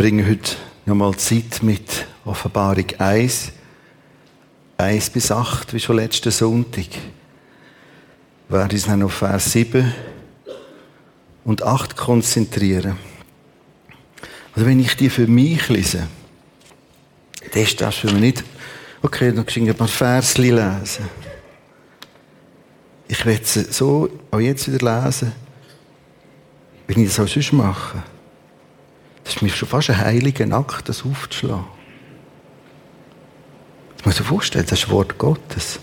Wir verbringen heute nochmal Zeit mit Offenbarung 1, 1 bis 8, wie schon letzten Sonntag. Wir werden uns dann auf Vers 7 und 8 konzentrieren. Also wenn ich die für mich lese, dann ist das für mich nicht, okay, dann ein paar Versli lesen. Ich werde sie so auch jetzt wieder lesen, wenn ich das auch sonst mache. Das ist mir schon fast ein heiliger Akt, das aufzuschlagen. Das muss ich mir vorstellen, das ist das Wort Gottes.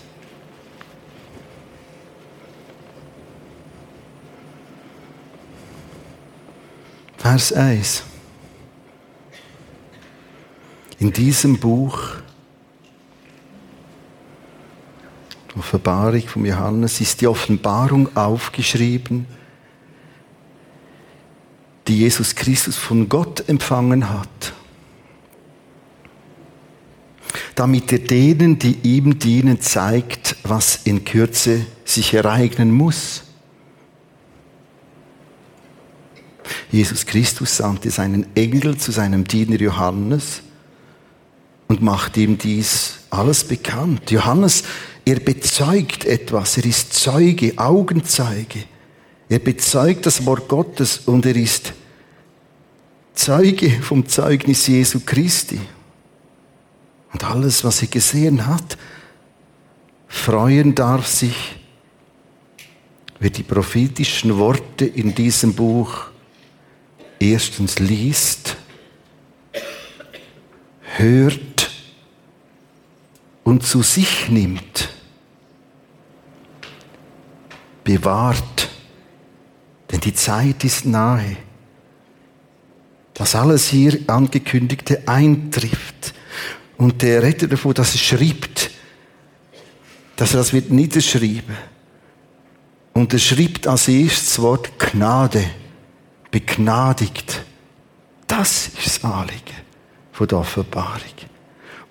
Vers 1. In diesem Buch, Offenbarung von Johannes, ist die Offenbarung aufgeschrieben, die Jesus Christus von Gott empfangen hat, damit er denen, die ihm dienen, zeigt, was in Kürze sich ereignen muss. Jesus Christus sandte seinen Engel zu seinem Diener Johannes und macht ihm dies alles bekannt. Johannes, er bezeugt etwas, er ist Zeuge, Augenzeuge. Er bezeugt das Wort Gottes und er ist Zeuge vom Zeugnis Jesu Christi. Und alles, was er gesehen hat, freuen darf sich, wer die prophetischen Worte in diesem Buch erstens liest, hört und zu sich nimmt, bewahrt, denn die Zeit ist nahe dass alles hier angekündigte eintrifft. Und der Retter davon, dass er schreibt, dass er das wird niederschreiben. Und er schreibt als erstes das Wort Gnade, begnadigt. Das ist das Anliegen von der Offenbarung.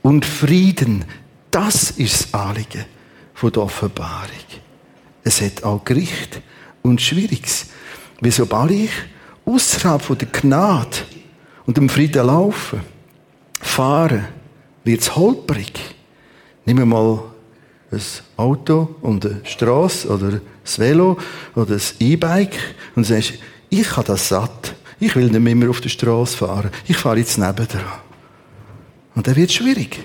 Und Frieden, das ist das Anliegen von der Offenbarung. Es hat auch Gericht und Schwieriges. Wie sobald ich außerhalb von der Gnade und im Frieden laufen, fahren, wird es holprig. Wir mal ein Auto und eine Straße oder ein Velo oder ein E-Bike und sagst, ich habe das satt. Ich will nicht mehr auf der Straße fahren. Ich fahre jetzt nebendran. Und dann wird es schwierig.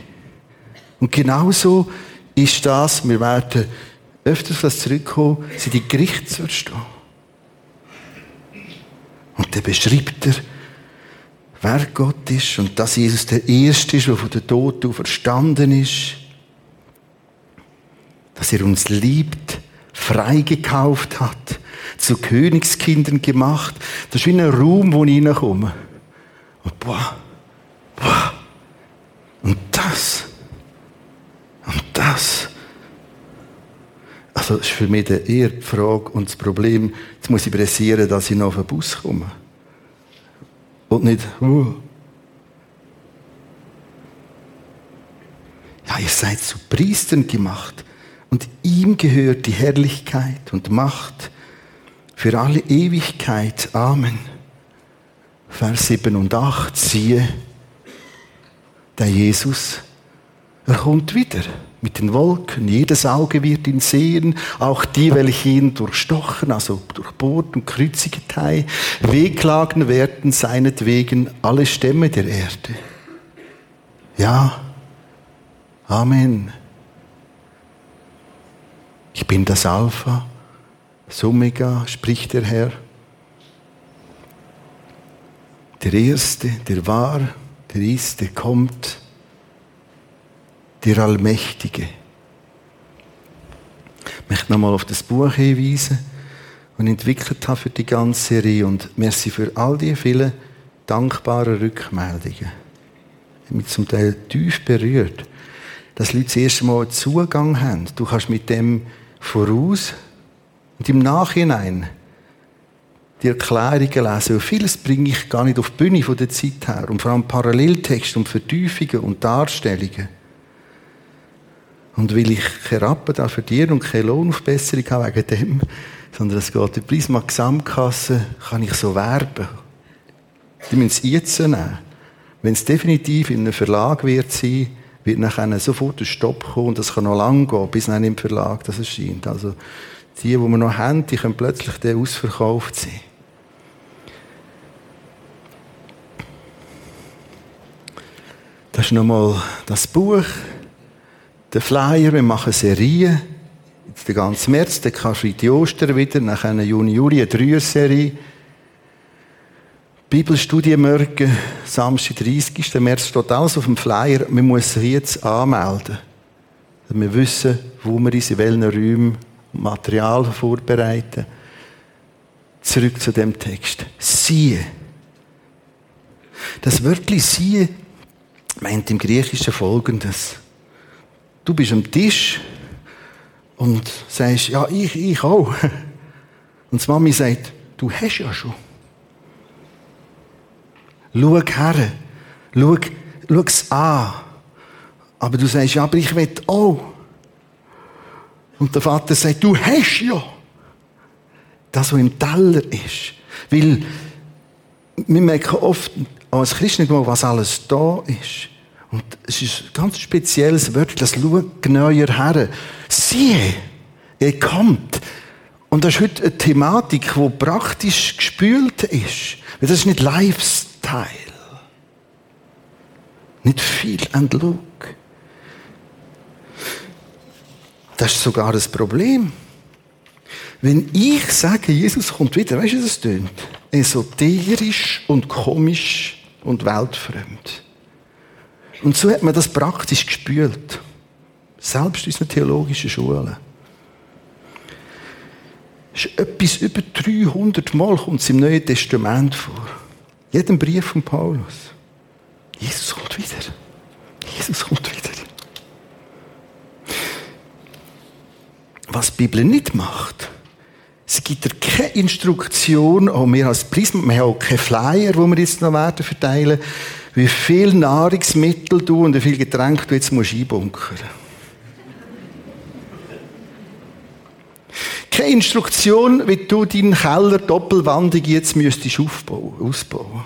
Und genauso ist das, wir werden öfters das zurückkommen, sind die Gerichte zu verstehen. Und dann beschreibt er, wer Gott ist und dass Jesus der Erste ist, der von den Toten verstanden ist. Dass er uns liebt, freigekauft hat, zu Königskindern gemacht. Das ist wie ein Raum, wo ich reinkomme. Und boah, boah. Und das. Und das. Also, das ist für mich eher die Frage und das Problem, jetzt muss ich pressieren, dass ich noch auf den Bus komme. Und nicht, uh. Ja, ihr seid zu Priestern gemacht. Und ihm gehört die Herrlichkeit und Macht für alle Ewigkeit. Amen. Vers 7 und 8. Siehe, der Jesus, er kommt wieder mit den Wolken. Jedes Auge wird ihn sehen, auch die, welche ihn durchstochen, also durchbohrt und kreuziget haben. Wehklagen werden seinetwegen alle Stämme der Erde. Ja, Amen. Ich bin das Alpha, das Omega, spricht der Herr. Der Erste, der war, der ist, der kommt der Allmächtige. Ich möchte nochmal auf das Buch hinweisen, das ich entwickelt habe für die ganze Serie und merci für all die vielen dankbaren Rückmeldungen. Mich zum Teil tief berührt, dass Leute das erste Mal Zugang haben. Du kannst mit dem voraus und im Nachhinein die Erklärungen lesen. Und vieles bringe ich gar nicht auf die Bühne von der Zeit her. Und vor allem Paralleltexte und Vertiefungen und Darstellungen. Und weil ich keine Rappen da verdiene und keine Lohnaufbesserung habe wegen dem, sondern es geht in die Gesamtkasse, kann ich so werben. Die müssen es jetzt nehmen. Wenn es definitiv in einem Verlag wird sein, wird nachher sofort ein Stopp kommen und das kann noch lange gehen, bis dann im Verlag das erscheint. Also die, die wir noch haben, die können plötzlich dann ausverkauft sein. Das ist nochmal das Buch, der Flyer, wir machen Serien. Jetzt den ganzen März, dann Karfreitag Ostern wieder, nachher Juni, Juli, eine Dreier-Serie. Bibelstudienmorgen, Samstag, 30. März, steht alles auf dem Flyer. Wir müssen sich jetzt anmelden. Damit wir wissen, wo wir uns in welchen Räumen Material vorbereiten. Zurück zu dem Text. Siehe. Das Wörtchen siehe meint im Griechischen folgendes. Du bist am Tisch und sagst, ja, ich, ich auch. Und die Mami sagt, du hast ja schon. Schau her. Schau, schau es an. Aber du sagst, ja, aber ich will auch. Und der Vater sagt, du hast ja. Das, was im Teller ist. Weil, wir merken oft als Christen was alles da ist. Und es ist ein ganz spezielles Wort, das schaut genauer her. Siehe, er kommt. Und das ist heute eine Thematik, die praktisch gespült ist. Weil das ist nicht Lifestyle. Nicht viel and look. Das ist sogar das Problem. Wenn ich sage, Jesus kommt wieder, weißt du, wie das tönt? Esoterisch und komisch und weltfremd. Und so hat man das praktisch gespürt. Selbst in unseren theologischen Schulen. Ist etwas über 300 Mal kommt es im Neuen Testament vor. Jedem Brief von Paulus. Jesus kommt wieder. Jesus kommt wieder. Was die Bibel nicht macht, es gibt dir keine Instruktion, auch wir als Prisma, wir haben auch keine Flyer, die wir jetzt noch werden verteilen, wie viel Nahrungsmittel du und wie viel Getränk du jetzt musst einbunkern. Keine Instruktion, wie du deinen Keller doppelwandig jetzt müsstest aufbauen, ausbauen.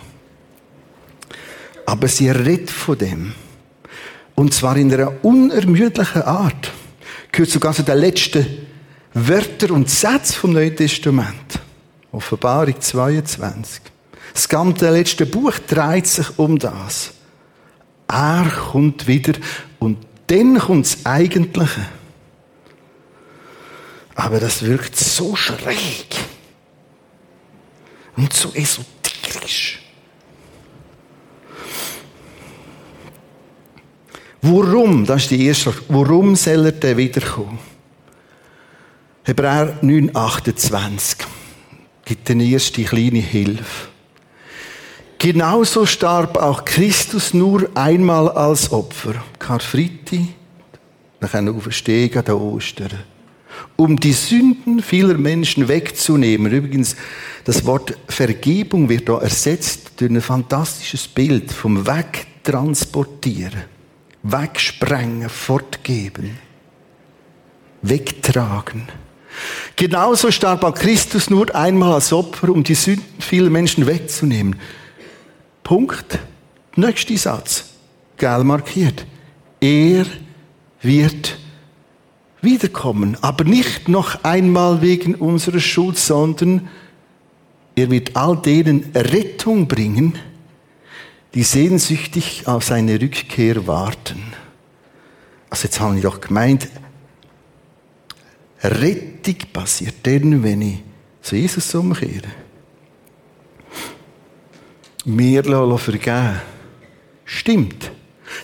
Aber sie redet von dem. Und zwar in einer unermüdlichen Art. Gehört sogar zu den letzten Wörtern und Sätzen vom Neuen Testament. Offenbarung 22. Das ganze letzte Buch dreht sich um das. Er kommt wieder und dann kommt das Eigentliche. Aber das wirkt so schräg und so esoterisch. Warum? Das ist die erste Frage. Warum soll er denn wiederkommen? Hebräer 9, 28 gibt eine erste kleine Hilfe. Genauso starb auch Christus nur einmal als Opfer. Karfreitag, dann Auferstehen an Ostern. Um die Sünden vieler Menschen wegzunehmen. Übrigens, das Wort Vergebung wird da ersetzt durch ein fantastisches Bild vom Wegtransportieren. Wegsprengen, fortgeben. Wegtragen. Genauso starb auch Christus nur einmal als Opfer, um die Sünden vieler Menschen wegzunehmen. Punkt. Nächster Satz. Gel markiert. Er wird wiederkommen. Aber nicht noch einmal wegen unserer Schuld, sondern er wird all denen Rettung bringen, die sehnsüchtig auf seine Rückkehr warten. Also jetzt haben wir doch gemeint, Rettung passiert dann, wenn ich zu Jesus umkehre mir vergeben Stimmt.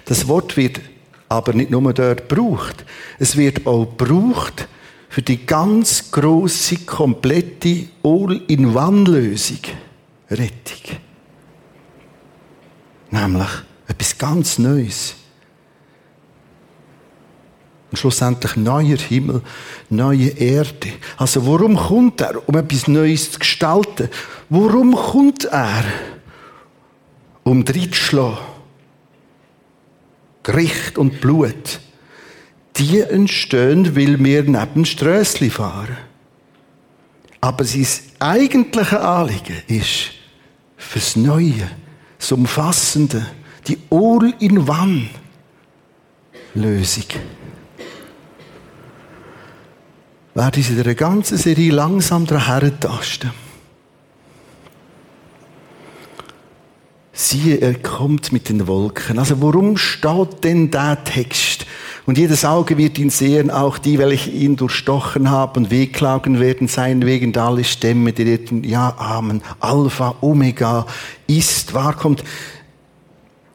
Das Wort wird aber nicht nur dort gebraucht. Es wird auch gebraucht für die ganz große, komplette All-in-One-Lösung. Rettung. Nämlich etwas ganz Neues. Und schlussendlich neuer Himmel, neue Erde. Also warum kommt er? Um etwas Neues zu gestalten. Warum kommt er? Um reinzuschlagen. Gericht und Blut, die entstehen, weil wir neben Strössli fahren. Aber sein eigentliche Anliegen ist fürs Neue, das Umfassende, Die All-in-One-Lösung. Werde ich in der ganzen Serie langsam daran tasten. Siehe, er kommt mit den Wolken. Also warum steht denn der Text? Und jedes Auge wird ihn sehen, auch die, welche ihn durchstochen haben und wehklagen werden, sein wegen alle Stämme, die reden, ja, Amen, Alpha, Omega, ist, wahr kommt.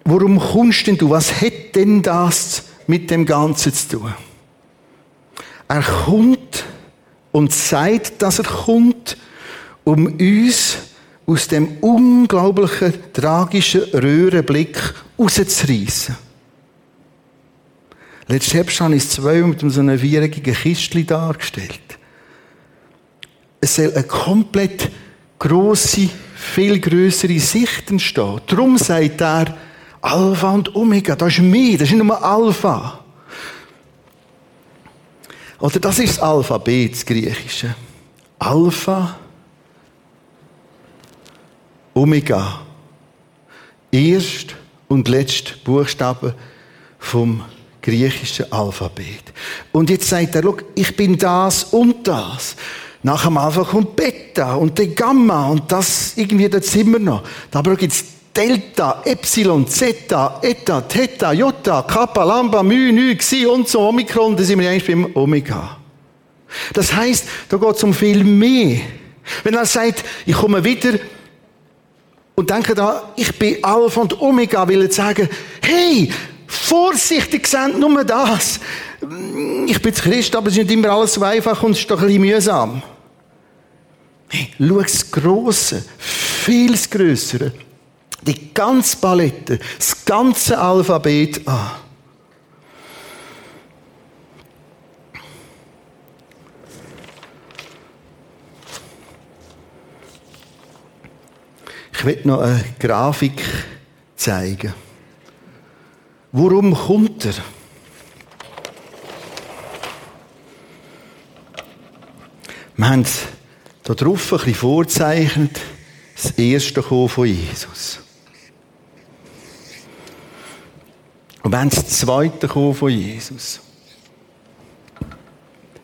Worum kommst denn du? Was hätte denn das mit dem Ganzen zu tun? Er kommt und sagt, dass er kommt, um uns aus dem unglaublichen, tragischen Röhrenblick rauszureissen. Letztes Herbst habe ich zwei mit so einem vierjährigen Kistchen dargestellt. Es soll eine komplett grosse, viel größere Sicht entstehen. Darum sagt er, Alpha und Omega, das ist mir, das ist nicht nur Alpha. Oder das ist das Alphabet, das Griechische. Alpha, Omega. Erst und letzt Buchstaben vom griechischen Alphabet. Und jetzt sagt er, ich bin das und das. Nach dem Alpha kommt Beta und der Gamma und das irgendwie, das sind wir noch. Aber gibt es Delta, Epsilon, Zeta, Eta, Theta, Jota, Kappa, Lambda, Mu, Nu, Xi und so Omikron, da sind wir eigentlich beim Omega. Das heißt, da geht es um viel mehr. Wenn er sagt, ich komme wieder und denke da, ich bin Alpha und Omega, will sagen, hey, vorsichtig sind nur das. Ich bin Christ, aber es ist nicht immer alles so einfach und es ist doch ein bisschen mühsam. Hey, schau das Grosse, viel Größere die ganze Palette, das ganze Alphabet an. Ich will noch eine Grafik zeigen. Worum kommt er? Wir haben hier drauf ein bisschen vorzeichnet, das erste Kommen von Jesus. Und wenn das zweite Kommen von Jesus.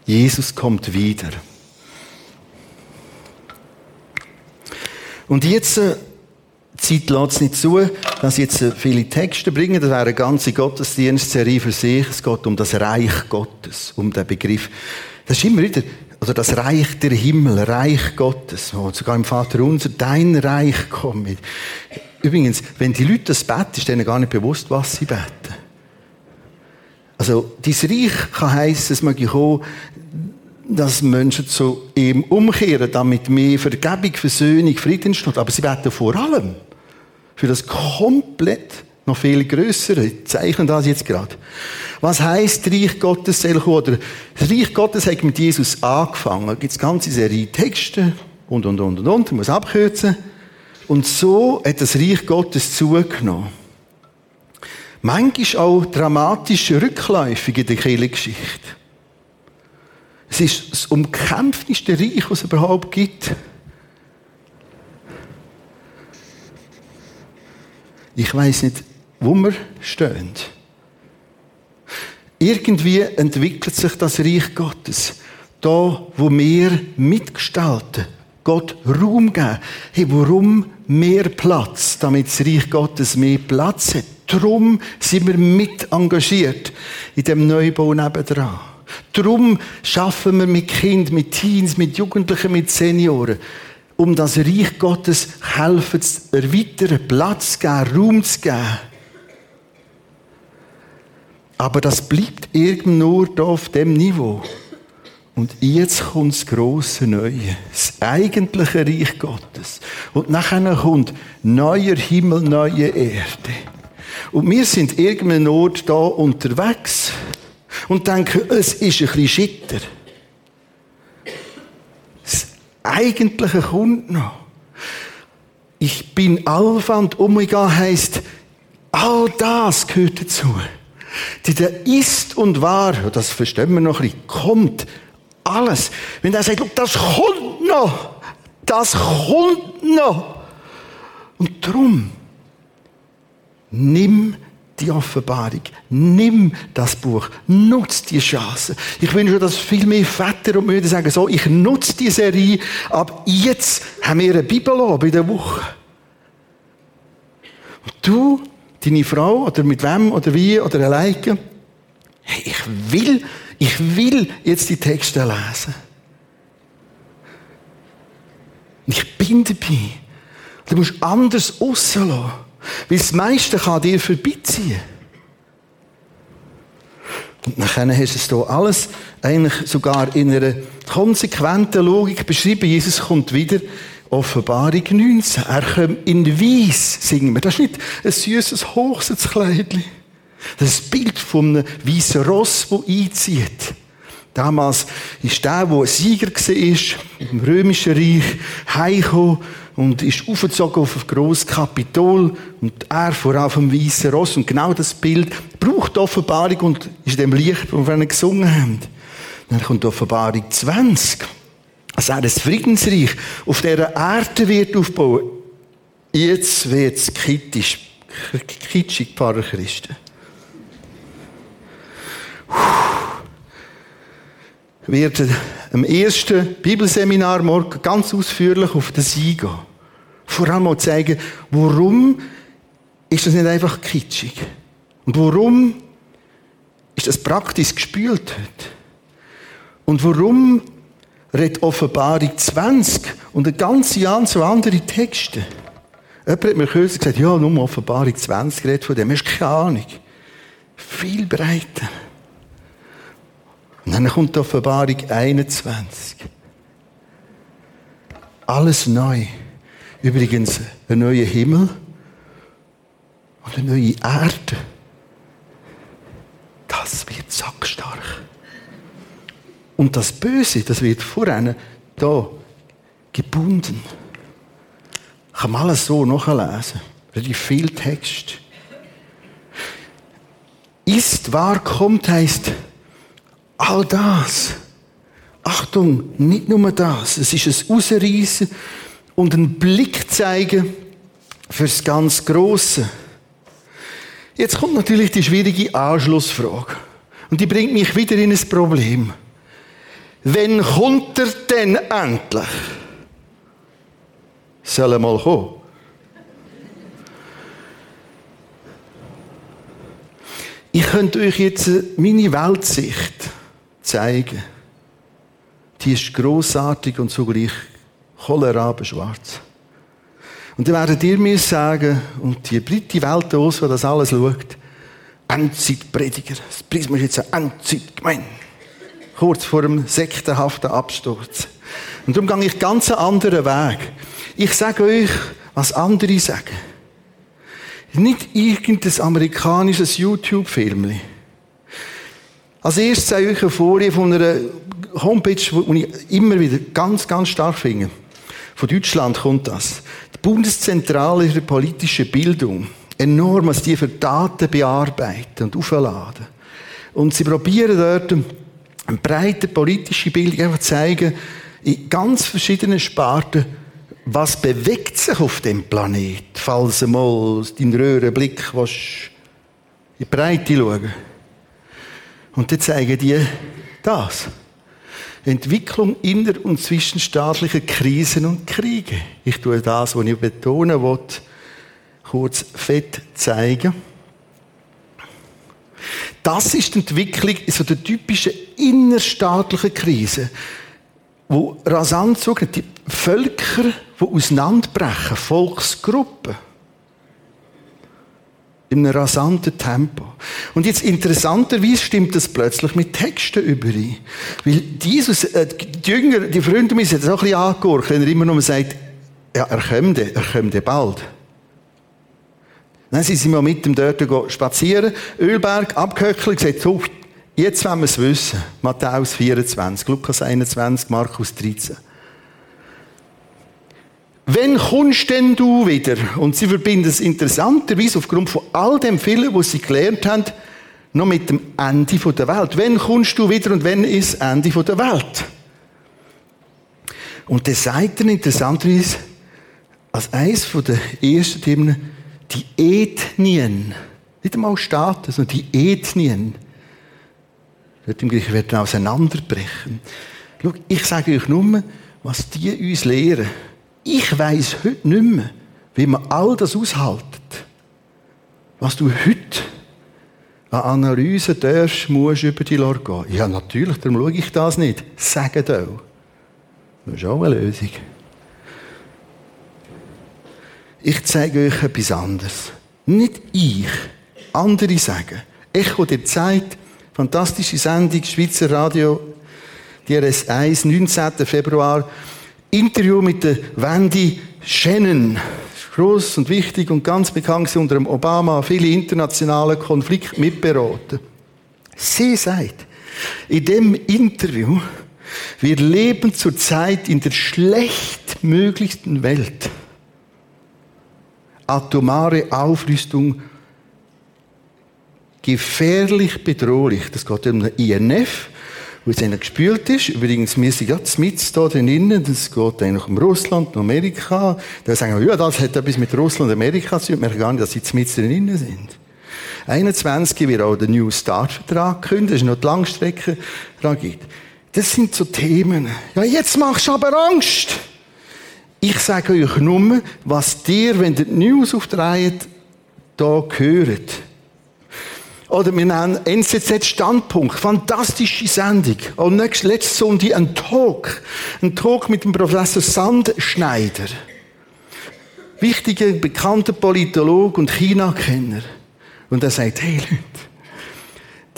Jesus kommt wieder. Und jetzt, äh, die Zeit lässt es nicht zu, dass jetzt äh, viele Texte bringen. Das wäre eine ganze Gottesdienstserie für sich. Es geht um das Reich Gottes, um den Begriff. Das ist immer wieder, also das Reich der Himmel, Reich Gottes. Wo sogar im Vater unser, dein Reich kommt. Übrigens, wenn die Leute das beten, ist denen gar nicht bewusst, was sie beten. Also, dieses Reich kann heissen, es möge kommen, dass Menschen zu ihm umkehren, damit mehr Vergebung, Versöhnung, Frieden entsteht. Aber sie beten vor allem für das komplett noch viel größere. Ich zeichne das jetzt gerade. Was heißt Reich Gottes kommen? Oder das Reich Gottes hat mit Jesus angefangen. Da gibt es ganze Serie Texte und, und, und, und, und. Ich muss abkürzen. Und so hat das Reich Gottes zugenommen. Manchmal auch dramatisch rückläufig in der Kirchengeschichte. Es ist das umkämpfteste Reich, was es überhaupt gibt. Ich weiß nicht, wo wir stehen. Irgendwie entwickelt sich das Reich Gottes. Da, wo wir mitgestalten, Gott Raum geben. Hey, warum mehr Platz? Damit das Reich Gottes mehr Platz hat. Darum sind wir mit engagiert in dem Neubau nebendran. Darum schaffen wir mit Kindern, mit Teens, mit Jugendlichen, mit Senioren, um das Reich Gottes helfen zu erweitern, Platz zu geben, Raum zu geben. Aber das bleibt irgendwo nur auf dem Niveau. Und jetzt kommt das grosse Neue, das eigentliche Reich Gottes. Und nachher kommt neuer Himmel, neue Erde. Und wir sind irgendeinem Ort da unterwegs und denken, es ist ein bisschen schitter. Das Eigentliche kommt noch. Ich bin Alpha und Omega heißt, all das gehört dazu. Der ist und war, das verstehen wir noch ein bisschen, kommt alles. Wenn er sagt, das kommt noch, das kommt noch. Und darum Nimm die Offenbarung. Nimm das Buch. Nutz die Chance. Ich wünsche, dass viel mehr Väter und Mütter sagen, so, ich nutze die Serie, aber jetzt haben wir eine Bibel bei der Woche. Und du, deine Frau, oder mit wem, oder wie, oder alleine, hey, ich will, ich will jetzt die Texte lesen. Ich bin dabei. Du musst anders rauslassen. Weil das meiste kann dir vorbeiziehen. Und dann hast du es hier alles eigentlich sogar in einer konsequenten Logik beschrieben. Jesus kommt wieder. Offenbarung 19. Er kommt in Weiss, singen wir. Das ist nicht ein süßes Hochzeitskleidchen. Das ist das Bild von einem weißen Ross, das einzieht. Damals ist der, der ein Sieger war, im römischen Reich, heimgekommen und ist aufgezogen auf ein grosses Kapitol und er voran vom weißen Ross. Und genau das Bild braucht Offenbarung und ist dem Licht, das wir gesungen haben. Dann kommt Offenbarung 20. Dass er ein Friedensreich auf dieser Erde wird aufbauen. Jetzt wird es kritisch, kitschig, Pfarrer Christen. Wird am ersten Bibelseminar morgen ganz ausführlich auf das eingehen. Vor allem auch zeigen, warum ist das nicht einfach kitschig? Und warum ist das praktisch gespült heute? Und warum redet Offenbarung 20 und ein ganzes Jahr so andere Texte? Jemand hat mir kürzlich gesagt, ja, nur Offenbarung 20 redet von dem. Hast keine Ahnung. Viel breiter. Und dann kommt die Offenbarung 21. Alles neu. Übrigens, ein neuer Himmel und eine neue Erde. Das wird sackstark. Und das Böse, das wird voran da gebunden. Kann man alles so nachlesen. Relativ viel Text. Ist wahr kommt heißt all das. Achtung, nicht nur das. Es ist ein Ausreißen und ein Blick zeigen fürs ganz Große. Jetzt kommt natürlich die schwierige Anschlussfrage. Und die bringt mich wieder in ein Problem. Wenn kommt er denn endlich? Soll er mal kommen? Ich könnte euch jetzt meine Weltsicht zeigen. Die ist großartig und zugleich cholerabenschwarz. Und dann werdet ihr mir sagen, und die Britte Welt aus, die das alles schaut, Endzeitprediger. Das Prisma ist jetzt ein Endzeitgemein. Kurz vor dem sektenhaften Absturz. Und darum gehe ich ganz einen anderen Weg. Ich sage euch, was andere sagen. Nicht irgendein amerikanisches YouTube-Filmchen als erstes zeige ich euch eine Folie von einer Homepage, die ich immer wieder ganz, ganz stark finde. Von Deutschland kommt das. Die Bundeszentrale für politische Bildung. Enorm, was die für Daten bearbeiten und aufladen. Und sie probieren dort eine breite politische Bildung einfach zu zeigen, in ganz verschiedenen Sparten, was bewegt sich auf dem Planet, falls du mal deinen Röhrenblick in die Breite schauen und dann zeigen die das. Entwicklung inner- und zwischenstaatlicher Krisen und Kriege. Ich tue das, was ich betonen will, kurz fett zeigen. Das ist die Entwicklung so der typischen innerstaatlichen Krise, wo rasant zugehen, die Völker, die auseinanderbrechen, Volksgruppen in einem rasanten Tempo. Und jetzt interessanterweise stimmt das plötzlich mit Texten überein. Weil Jesus, äh, die Jünger, die Freunde, mir sind auch ein bisschen angehört, wenn er immer noch sagt, ja, er kommt, er kommt bald. Dann sind sie mal mit dem dort spazieren, Ölberg, abgehöckelt, gesagt, jetzt wollen wir es wissen. Matthäus 24, Lukas 21, Markus 13. Wenn kommst denn du wieder? Und sie verbinden es interessanterweise aufgrund von all dem vielen, was sie gelernt haben, noch mit dem Ende der Welt. Wenn kommst du wieder und wenn ist das Ende der Welt? Und der sagt dann interessanterweise, als eines der ersten Themen, die Ethnien, nicht einmal Staaten, sondern die Ethnien, dort im Griechischen werden auseinanderbrechen. Schau, ich sage euch nur, was die uns lehren. Ich weiß heute nicht mehr, wie man all das aushaltet. Was du heute an Analyse darfst, musst über die Lore gehen. Ja, natürlich, darum schaue ich das nicht. Sagt auch. Das ist auch eine Lösung. Ich zeige euch etwas anderes. Nicht ich, andere sagen. Echo der Zeit, fantastische Sendung, Schweizer Radio, DRS1, 19. Februar. Interview mit der Wendy Shannon. Groß und wichtig und ganz bekannt unter dem Obama, viele internationale Konflikte mitberaten. Sie sagt, in dem Interview, wir leben zurzeit in der schlechtmöglichsten Welt atomare Aufrüstung gefährlich bedrohlich. Das geht um den INF, wo es einer gespült ist. Übrigens, wir sind gerade mit da drinnen. Das geht eigentlich um Russland und Amerika. Da sagen wir, ja, das hat etwas mit Russland und Amerika zu tun. Wir gar nicht, dass sie mit drinnen sind. 21 wird auch der New Start-Vertrag gekündigt. Das ist noch die Langstrecke. Das sind so Themen. Ja, jetzt machst du aber Angst. Ich sage euch nur, was dir, wenn ihr die News aufdreht, da gehört. Oder wir nennen NZZ Standpunkt. Fantastische Sendung. Und nächstes, letztes Sonntag ein Talk. Ein Talk mit dem Professor Sandschneider. Wichtiger, bekannter Politolog und China-Kenner. Und er sagt, hey Leute,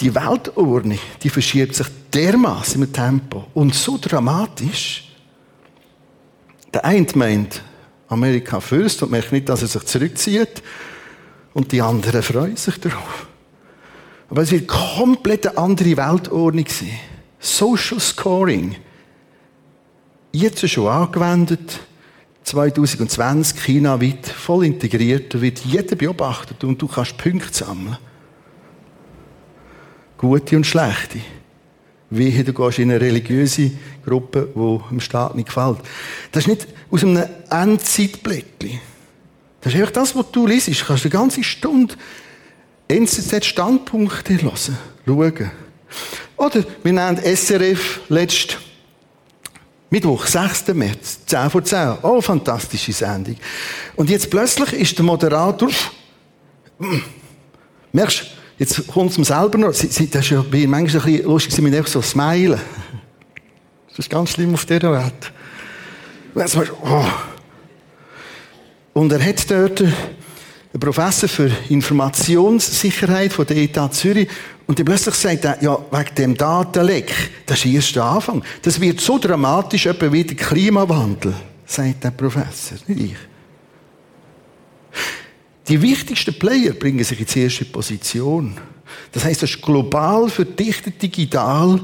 die Weltordnung, die verschiebt sich dermaßen mit Tempo und so dramatisch, der eine meint, Amerika fürst und merkt nicht, dass er sich zurückzieht. Und die anderen freuen sich darauf. Aber es wird komplett andere Weltordnung sein. Social Scoring. Jetzt schon angewendet. 2020 China weit voll integriert. Da wird jeder beobachtet und du kannst Punkte sammeln. Gute und schlechte. Wie du gehst in eine religiöse Gruppe, die dem Staat nicht gefällt. Das ist nicht aus einem Endzeitblättchen. Das ist einfach das, was du liest. Du kannst eine ganze Stunde NZZ-Standpunkte hören, schauen. Oder wir nennen SRF letzt Mittwoch, 6. März, 10 vor 10. Oh, fantastische Sendung. Und jetzt plötzlich ist der Moderator, merkst Jetzt kommt es mir selber noch. Das ist ja bei manchmal ein bisschen lustig, müssen einfach so smilen. Das ist ganz schlimm auf dieser Welt. Oh. Und er hat dort einen Professor für Informationssicherheit von der ETH Zürich und der plötzlich sagt er, ja, wegen dem Datenleck, das ist der Anfang. Das wird so dramatisch, etwa wie der Klimawandel, sagt der Professor, nicht ich. Die wichtigsten Player bringen sich in die erste Position. Das heißt, das ist global verdichtet digital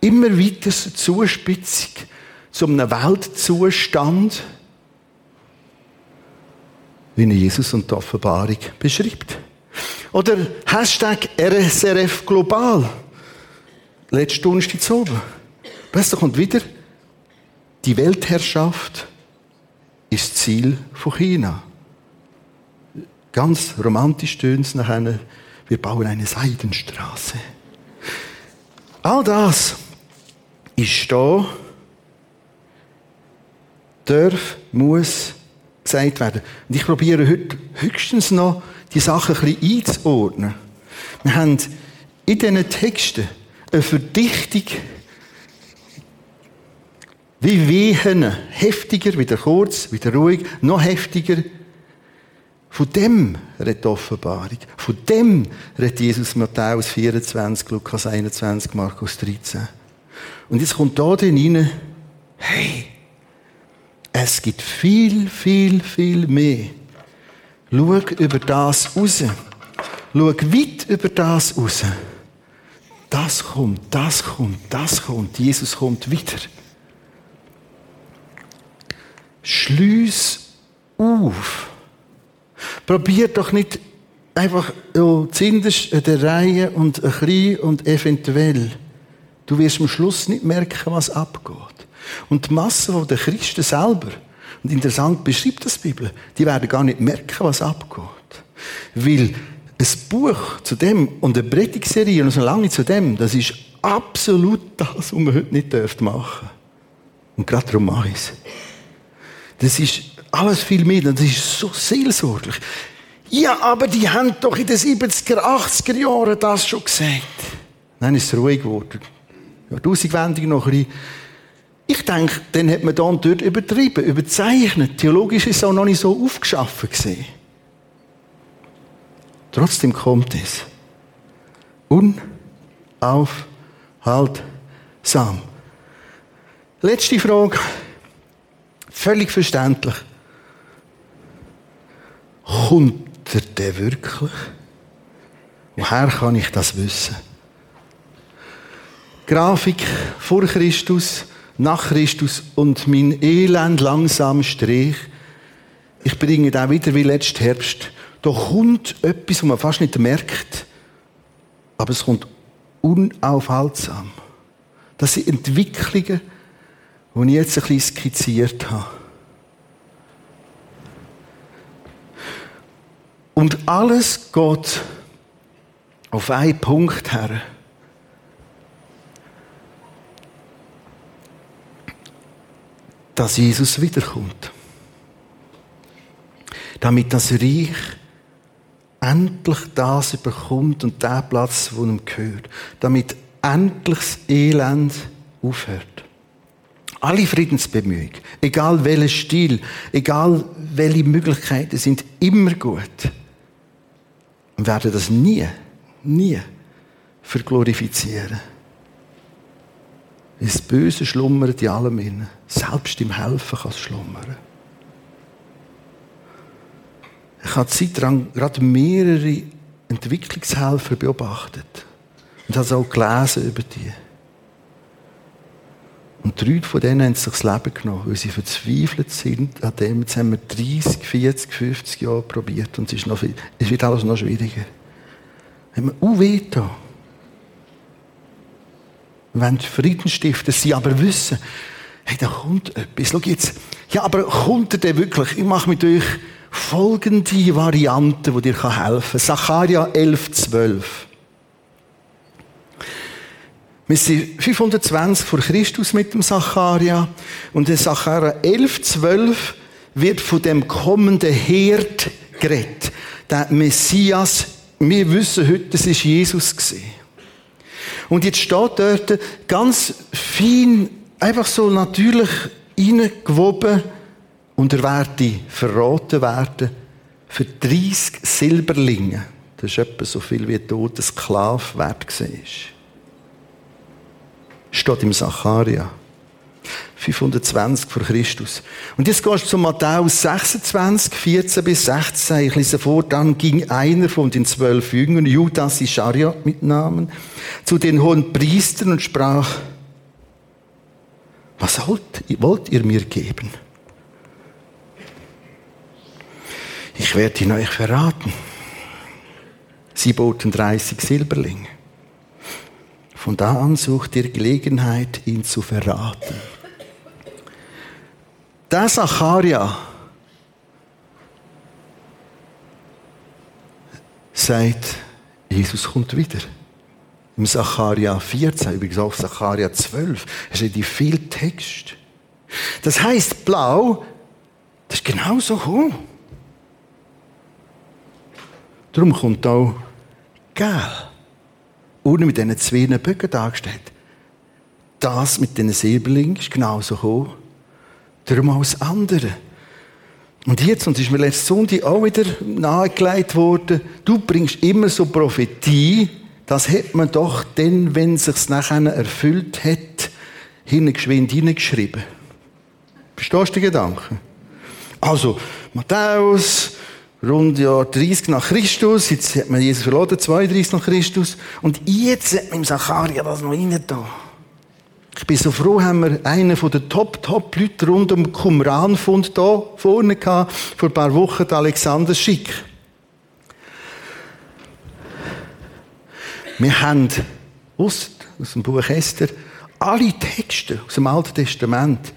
immer weiter Zuspitzung zu einem Weltzustand, wie ihn Jesus und die Offenbarung beschreibt. Oder Hashtag RSRF global. Letzte Donnerstag zu oben. Plötzlich kommt wieder, die Weltherrschaft ist Ziel von China. Ganz romantisch tönt es nachher, wir bauen eine Seidenstraße. All das ist da, darf, muss gesagt werden. Und ich probiere heute höchstens noch, die Sachen ein bisschen einzuordnen. Wir haben in diesen Texten eine Verdichtung, wie Wehen, heftiger, wieder kurz, wieder ruhig, noch heftiger, von dem redet die Offenbarung. Von dem redet Jesus Matthäus 24, Lukas 21, Markus 13. Und jetzt kommt da drin hey, es gibt viel, viel, viel mehr. Schau über das raus. Schau weit über das raus. Das kommt, das kommt, das kommt. Jesus kommt wieder. Schließ auf Probiert doch nicht einfach oh, zuinterst in der Reihe und ein klein und eventuell. Du wirst am Schluss nicht merken, was abgeht. Und die Masse der Christen selber, und interessant beschreibt das die Bibel, die werden gar nicht merken, was abgeht. Weil ein Buch zu dem und eine Predigserie und so lange zu dem, das ist absolut das, was man heute nicht machen dürfte. Und gerade darum mache ich es. Das ist alles viel mehr, das ist so seelsorglich. Ja, aber die haben doch in den 70er, 80er Jahren das schon gesagt. Dann ist es ruhig geworden. Ja, die Auswendung noch ein bisschen. Ich denke, dann hat man da dort übertrieben, überzeichnet. Theologisch ist es auch noch nicht so aufgeschaffen gesehen. Trotzdem kommt es. Unaufhaltsam. Letzte Frage. Völlig verständlich. Kommt er denn wirklich? Woher kann ich das wissen? Grafik vor Christus, nach Christus und mein Elend langsam Strich. Ich bringe da wieder wie letzten Herbst. Da kommt etwas, was man fast nicht merkt, aber es kommt unaufhaltsam. Das sind Entwicklungen, die ich jetzt ein bisschen skizziert habe. Und alles geht auf einen Punkt her. Dass Jesus wiederkommt. Damit das Reich endlich das bekommt und der Platz, wo ihm gehört. Damit endlich das Elend aufhört. Alle Friedensbemühungen, egal welcher Stil, egal welche Möglichkeiten, sind immer gut und werden das nie, nie verglorifizieren. Das Böse schlummert in allem innen. Selbst im Helfen kann es schlummern. Ich habe zeitlang gerade mehrere Entwicklungshelfer beobachtet und habe auch gelesen über die. Und drei von denen haben sich das Leben genommen, weil sie verzweifelt sind an dem. Jetzt haben wir 30, 40, 50 Jahre probiert und es, ist noch, es wird alles noch schwieriger. Haben wir auch weh. Wollen Frieden stiften, sie aber wissen, hey, da kommt etwas. Schau jetzt. Ja, aber kommt er denn wirklich? Ich mache mit euch folgende Variante, die dir helfen kann. Sacharja 11, 12. Wir sind 520 vor Christus mit dem Sacharia. Und in Sacharia 11, 12 wird von dem kommenden Herd geredet. Der Messias, wir wissen heute, das ist Jesus gewesen. Und jetzt steht dort ganz fein, einfach so natürlich reingewoben, und er werde verraten werden für 30 Silberlinge. Das ist etwa so viel wie ein toter Sklave wert war steht im Sacharia. 520 vor Christus. Und jetzt gehst du zu Matthäus 26, 14 bis 16. Ich lese vor, dann ging einer von den zwölf Jüngern, Judas Ischariot mit Namen, zu den hohen Priestern und sprach, was wollt, wollt ihr mir geben? Ich werde ihn euch verraten. Sie boten 30 Silberlinge. Von da an sucht ihr Gelegenheit, ihn zu verraten. Der Zacharia sagt, Jesus kommt wieder. Im Zacharia 14, übrigens auch Zacharia 12, es steht in viel Text. Das heißt, blau, das ist genauso hoch. Darum kommt auch gelb unten mit diesen zwei Böcken dargestellt. Das mit diesen Silberlingen ist genauso gekommen. Darum auch das andere. Und jetzt, und es ist mir letzte Sonntag auch wieder nahegelegt worden, du bringst immer so Prophetie, das hat man doch dann, wenn es sich nachher erfüllt hat, hingeschwind hineingeschrieben. Verstehst du den Gedanken? Also, Matthäus, rund Jahr 30 nach Christus. Jetzt hat man Jesus verloren, 32 nach Christus. Und jetzt hat man im Zacharia das noch rein. Ich bin so froh, haben wir einen von den Top-Top-Leuten rund um Qumran-Fund da vorne gehabt, vor ein paar Wochen, der Alexander Schick. Wir haben aus, aus dem Buch Esther alle Texte aus dem Alten Testament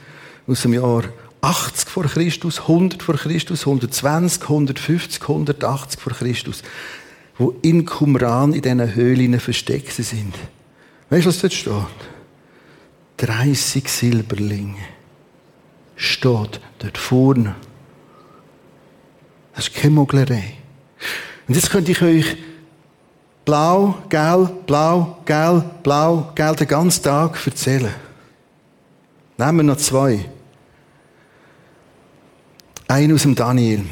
aus dem Jahr 80 vor Christus, 100 vor Christus, 120, 150, 180 vor Christus, wo in Qumran in diesen Höhlen versteckt sind. Weißt du, was dort steht? 30 Silberlinge steht dort vorne. Das ist keine Moglerei. Und jetzt könnte ich euch blau, gelb, blau, gelb, blau, gelb den ganzen Tag erzählen. Nehmen wir noch zwei. Einer aus dem Daniel.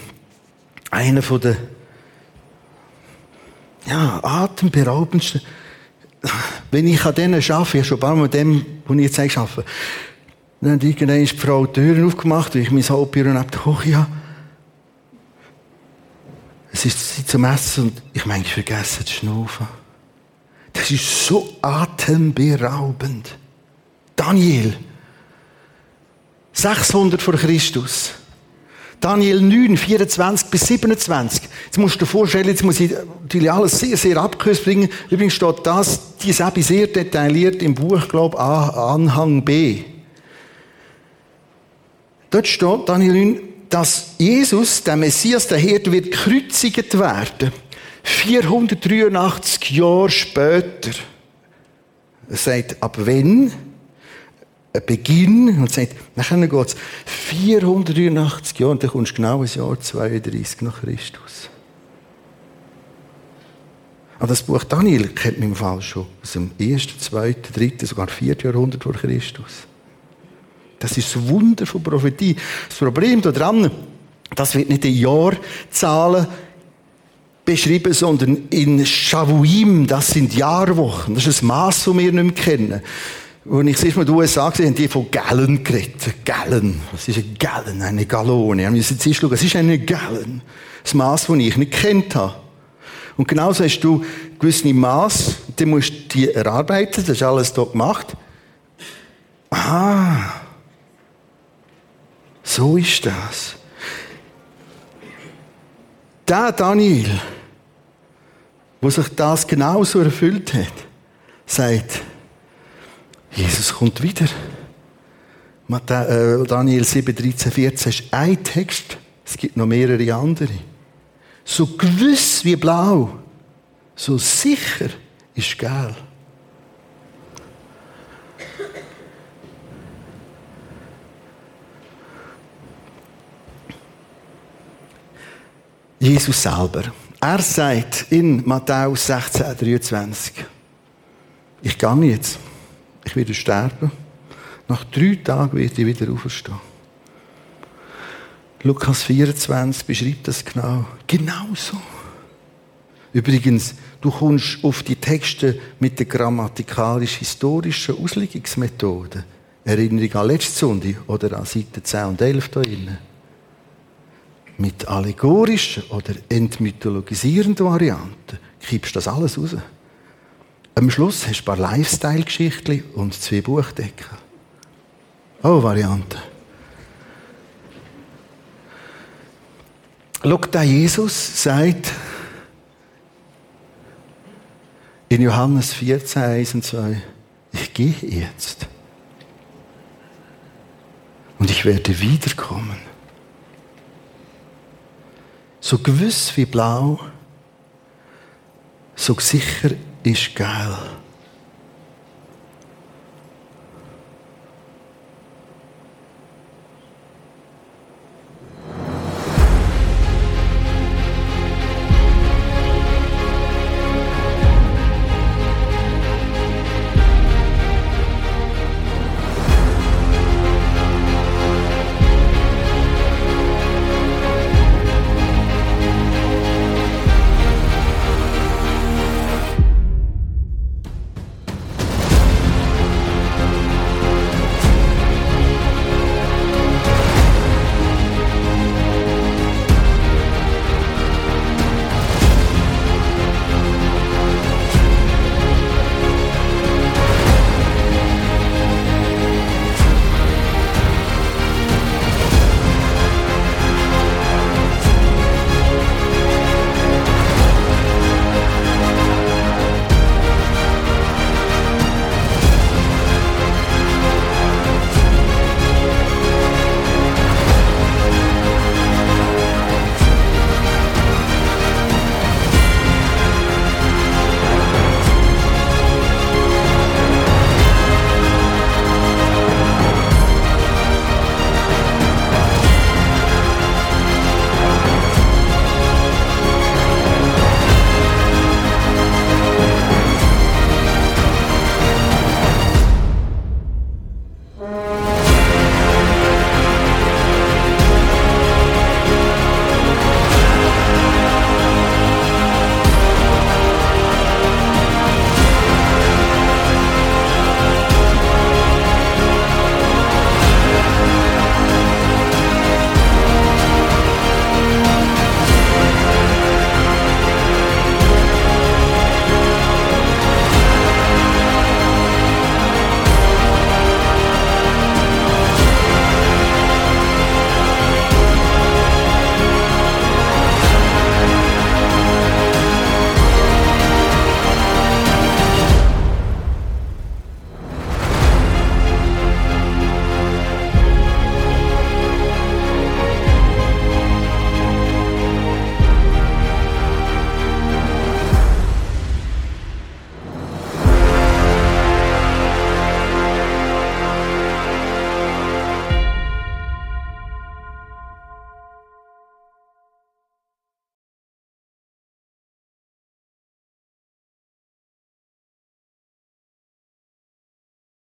Einer von den ja, atemberaubendsten. Wenn ich an denen arbeite, ich habe schon ein paar Mal mit dem, wo ich jetzt arbeite, dann hat irgendwann die Frau die Türen aufgemacht, weil ich mein Hauptbüro neben der Küche habe. Es ist Zeit zum Essen und ich meine, ich vergesse zu schnaufen. Das ist so atemberaubend. Daniel, 600 vor Christus. Daniel 9, 24 bis 27. Jetzt musst du dir vorstellen, jetzt muss ich natürlich alles sehr, sehr abgekürzt bringen. Übrigens steht das, die Sabi sehr detailliert im Buch, glaube ich, Anhang B. Dort steht, Daniel 9, dass Jesus, der Messias, der Hirte, wird gekreuzigt werden. 483 Jahre später. Er sagt, ab wenn? Ein Beginn. Und sagt, nachher geht es 483 Jahre, und dann kommst du genau ins Jahr 32 nach Christus. Aber das Buch Daniel kennt man im Fall schon aus dem ersten, zweiten, dritten, sogar vierten Jahrhundert vor Christus. Das ist das Wunder von Prophetie. Das Problem daran, das wird nicht in Jahrzahlen beschrieben, sondern in Shavuim, das sind Jahrwochen. Das ist ein Maß, das wir nicht mehr kennen. Als ich es mal in den USA gesehen haben die von Gallon geredet. Gallon. Was ist ein Gallon? Eine Gallone. Wir müssen jetzt schauen, was ist eine Gallon? Das Maß, das ich nicht kennt habe. Und genauso hast du gewisse Maß, die musst du die erarbeiten, das ist alles hier gemacht. Ah, so ist das. Der Daniel, wo sich das genauso erfüllt hat, sagt, Jesus kommt wieder. Äh, Daniel 7, 13, 14 ist ein Text. Es gibt noch mehrere andere. So gewiss wie blau, so sicher ist gelb. Jesus selber. Er sagt in Matthäus 16, 23, ich gehe jetzt, ich werde sterben, nach drei Tagen werde ich wieder auferstehen. Lukas 24 beschreibt das genau. Genauso. Übrigens, du kommst auf die Texte mit der grammatikalisch-historischen Auslegungsmethode. Erinnerung an letzte Sonde oder an Seite 10 und 11 da drinnen mit allegorischen oder entmythologisierenden Varianten kippst das alles raus. Am Schluss hast du ein paar Lifestyle-Geschichten und zwei Buchdeckel. Oh, Variante. Schau, der Jesus sagt in Johannes 14, 1 und 2, ich gehe jetzt. Und ich werde wiederkommen so gewiss wie blau, so sicher ist geil.